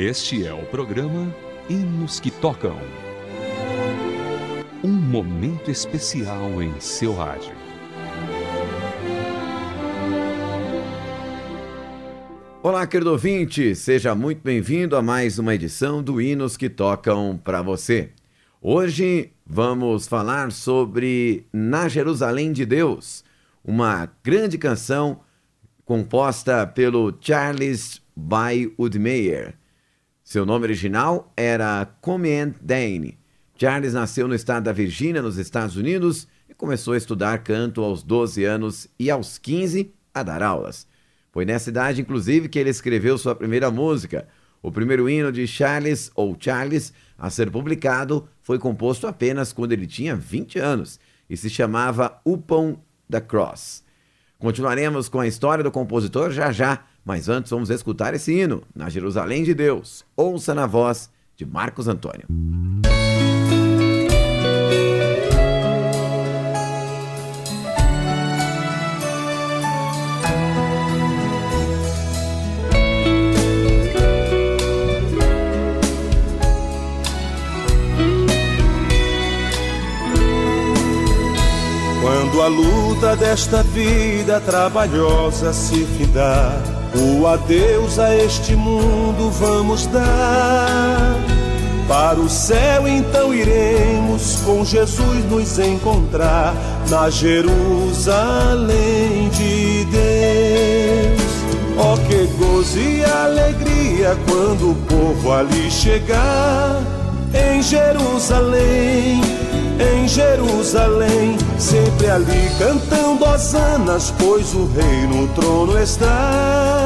Este é o programa Hinos que Tocam. Um momento especial em seu rádio. Olá, querido ouvinte, seja muito bem-vindo a mais uma edição do Hinos que Tocam para você. Hoje vamos falar sobre Na Jerusalém de Deus, uma grande canção composta pelo Charles By Woodmeyer. Seu nome original era Comient Dane. Charles nasceu no estado da Virgínia, nos Estados Unidos, e começou a estudar canto aos 12 anos e aos 15 a dar aulas. Foi nessa idade, inclusive, que ele escreveu sua primeira música. O primeiro hino de Charles, ou Charles, a ser publicado, foi composto apenas quando ele tinha 20 anos e se chamava Upon the Cross. Continuaremos com a história do compositor já já, mas antes vamos escutar esse hino, na Jerusalém de Deus. Ouça na voz de Marcos Antônio. Quando a luta desta vida trabalhosa se findar, o adeus a este mundo vamos dar. Para o céu então iremos com Jesus nos encontrar na Jerusalém de Deus. Oh, que gozo e alegria quando o povo ali chegar em Jerusalém em Jerusalém, sempre ali cantando hosanas, pois o rei no trono está.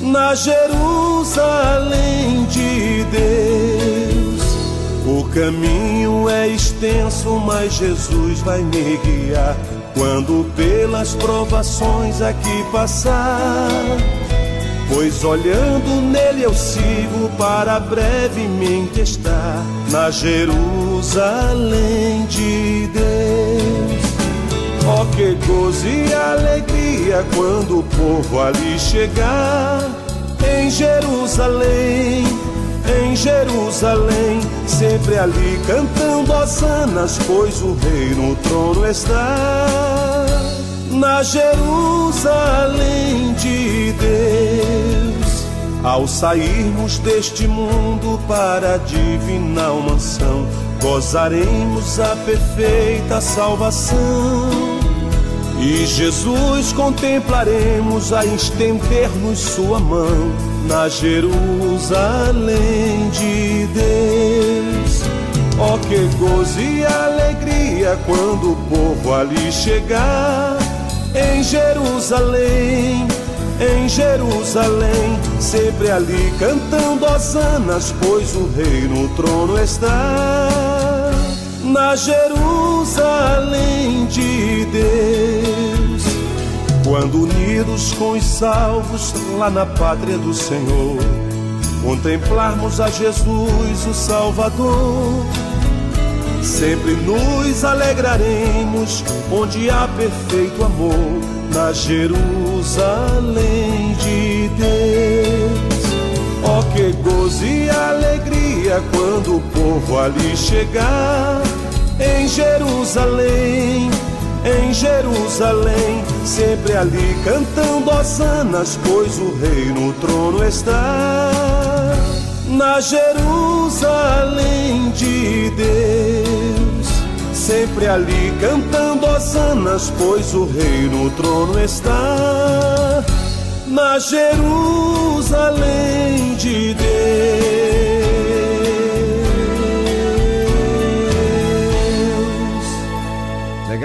Na Jerusalém de Deus, o caminho é extenso, mas Jesus vai me guiar quando pelas provações aqui passar. Pois olhando nele eu sigo para brevemente estar na Jerusalém de Deus. Oh, que gozo e alegria quando o povo ali chegar em Jerusalém, em Jerusalém, sempre ali cantando hosanas, pois o rei no trono está na Jerusalém de Deus. Ao sairmos deste mundo para a divina mansão, gozaremos a perfeita salvação. E Jesus contemplaremos a estender-nos sua mão na Jerusalém de Deus. Oh, que gozo e alegria quando o povo ali chegar em Jerusalém, em Jerusalém, sempre ali cantando hosanas, pois o rei no trono está. Na Jerusalém de Deus, quando unidos com os salvos lá na pátria do Senhor, contemplarmos a Jesus, o Salvador Sempre nos alegraremos onde há perfeito amor, na Jerusalém de Deus. Oh, que gozo e alegria quando o povo ali chegar em Jerusalém. Em Jerusalém, sempre ali cantando hosanas, pois o rei no trono está na Jerusalém de Deus, sempre ali cantando hosanas, pois o rei no trono está. Na Jerusalém de Deus.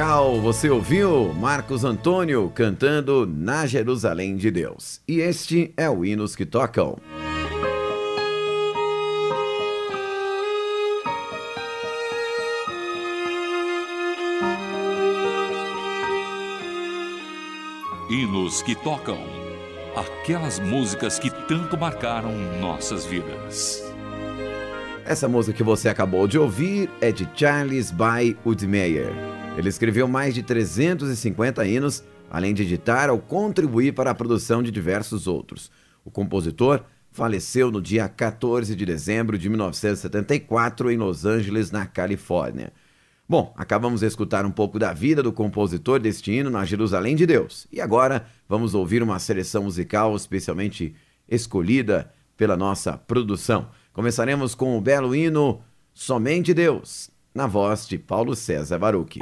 Legal, você ouviu Marcos Antônio cantando Na Jerusalém de Deus. E este é o Hinos que Tocam. Hinos que tocam aquelas músicas que tanto marcaram nossas vidas. Essa música que você acabou de ouvir é de Charles By Woodmeyer. Ele escreveu mais de 350 hinos, além de editar ou contribuir para a produção de diversos outros. O compositor faleceu no dia 14 de dezembro de 1974 em Los Angeles, na Califórnia. Bom, acabamos de escutar um pouco da vida do compositor deste hino na Jerusalém de Deus. E agora vamos ouvir uma seleção musical especialmente escolhida pela nossa produção. Começaremos com o belo hino Somente Deus, na voz de Paulo César Baruch.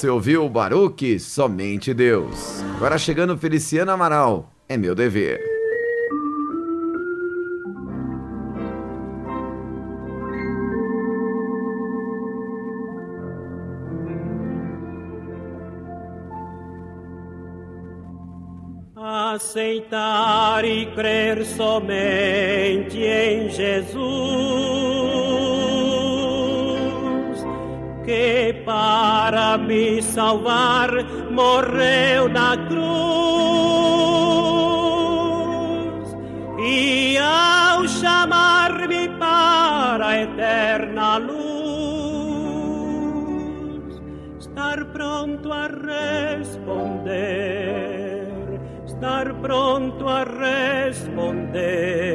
Você ouviu o Baruque, somente Deus. Agora chegando Feliciano Amaral, é meu dever. aceitar e crer somente em Jesus, que para me salvar morreu na cruz e ao chamar-me para a eterna luz, estar pronto a responder estar pronto a responder.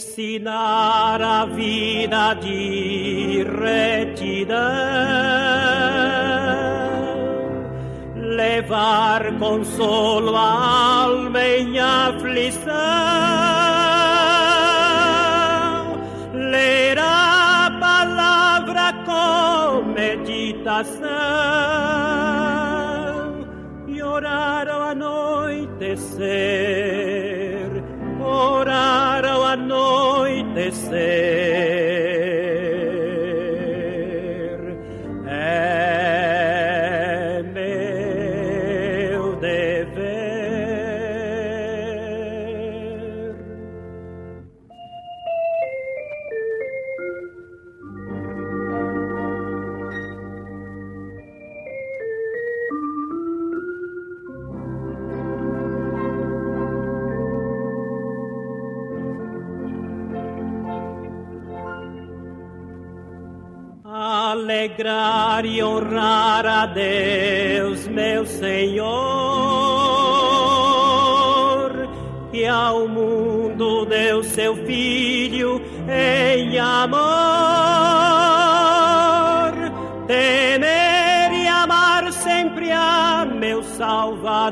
Ensinar a vida de retidão, levar consolo à alma em aflição, ler a palavra com meditação. E orar ao anoitecer, anoitecer. Honrar a Deus, meu Senhor, que ao mundo deu seu Filho em amor. Temer e amar sempre a meu Salvador,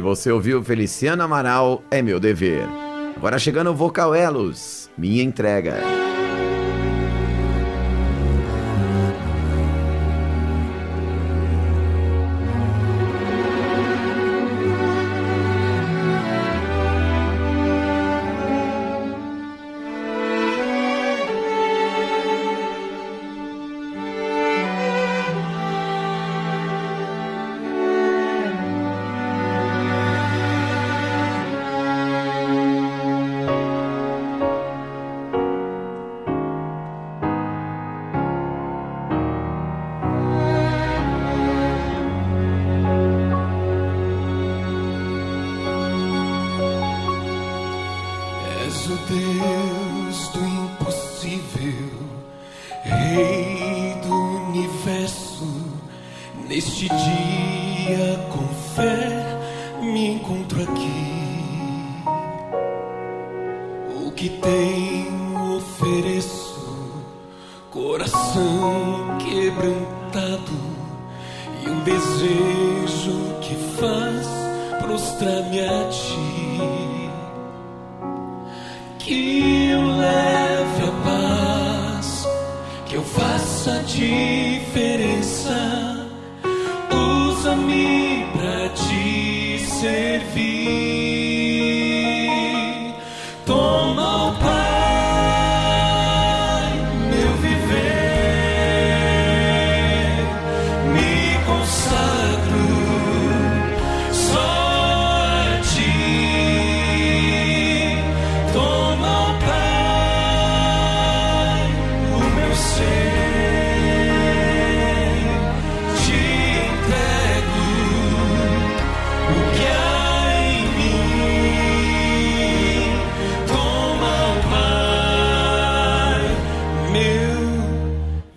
E você ouviu Feliciano Amaral, é meu dever. Agora chegando o Vocal Elos, minha entrega. Neste dia,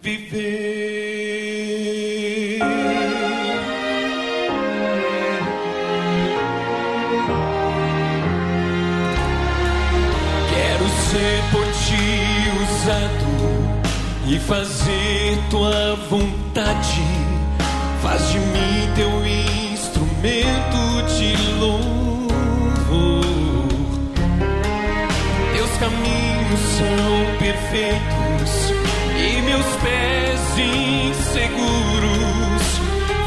viver. Quero ser por ti usado e fazer tua vontade. Faz de mim teu instrumento de louvor. Teus caminhos são perfeitos pés inseguros.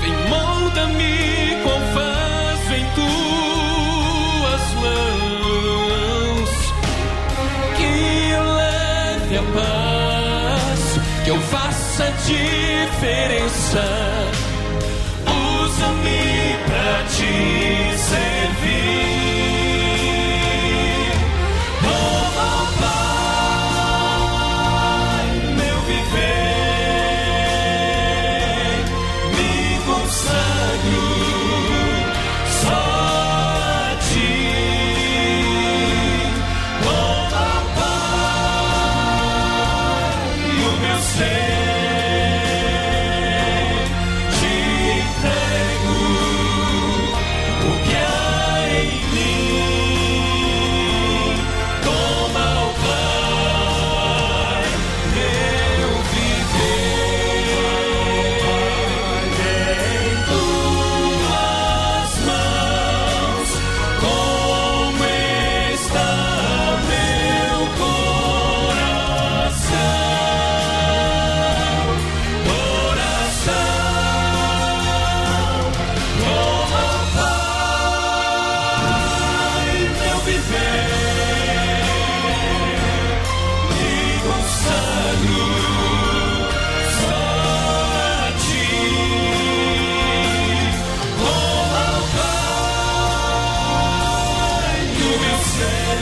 Vem, molda-me com vaso em tuas mãos. Que eu leve a paz, que eu faça diferença. Usa-me pra te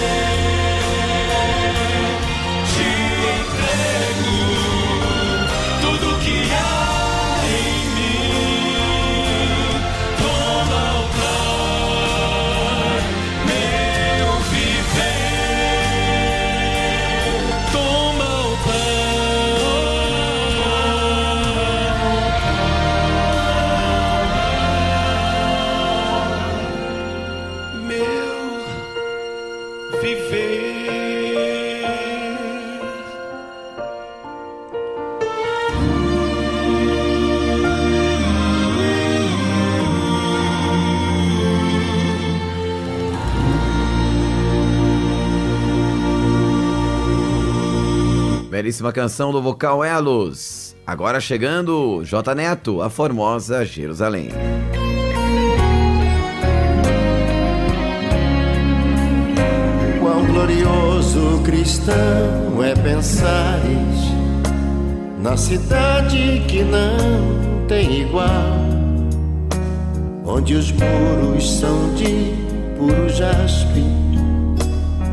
ser. Belíssima canção do vocal Elos. Agora chegando, J Neto, a formosa Jerusalém. Quão glorioso cristão é pensares na cidade que não tem igual, onde os muros são de puro jaspe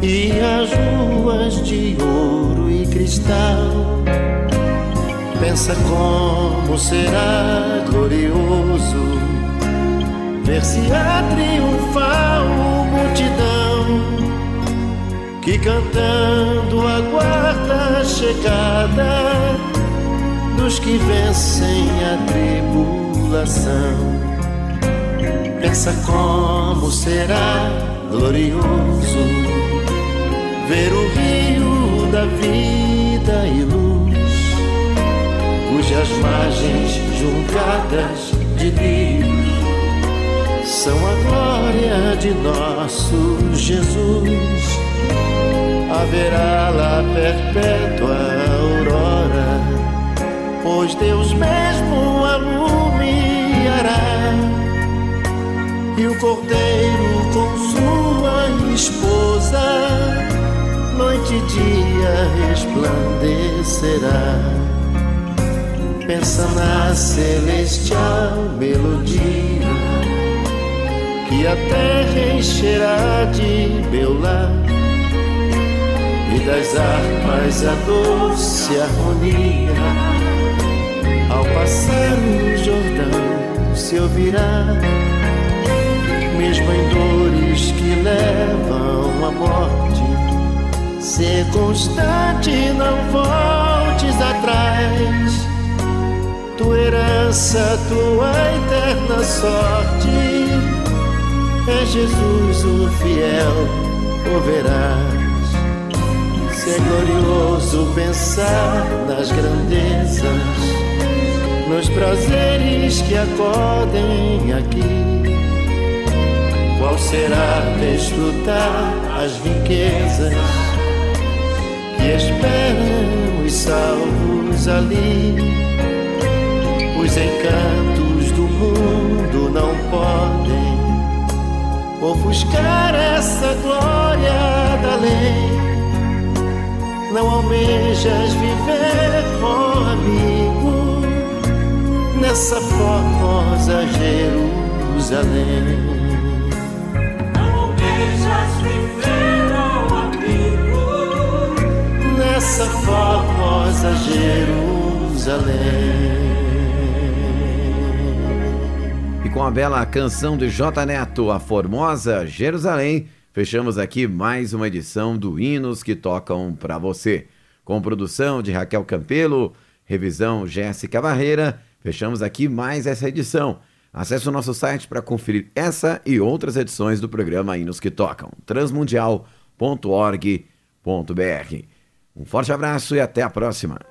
e as ruas de ouro cristal. Pensa como será glorioso ver-se a triunfal multidão que cantando aguarda a chegada dos que vencem a tribulação. Pensa como será glorioso ver o rio da vida cujas margens juncadas de Deus são a glória de nosso Jesus. Haverá lá perpétua aurora, pois Deus mesmo alumiará. E o cordeiro com sua esposa, noite e dia resplandecerá. Pensa na celestial melodia que a terra encherá de Beulah e das harpas a doce harmonia. Ao passar o Jordão se ouvirá, mesmo em dores que levam à morte. Ser constante, não voltes herança, tua eterna sorte é Jesus o fiel, o verás. Se é glorioso pensar nas grandezas, nos prazeres que acodem aqui. Qual será desfrutar as riquezas que esperam os salvos ali? Os encantos do mundo não podem ofuscar essa glória da lei. Não almejas viver, ó amigo, nessa formosa Jerusalém. Não almejas viver, ó amigo, Nessa formosa Jerusalém. Com a bela canção de J Neto, a Formosa Jerusalém, fechamos aqui mais uma edição do Hinos que Tocam para você. Com produção de Raquel Campelo, revisão Jéssica Barreira, fechamos aqui mais essa edição. Acesse o nosso site para conferir essa e outras edições do programa Hinos que Tocam, transmundial.org.br. Um forte abraço e até a próxima.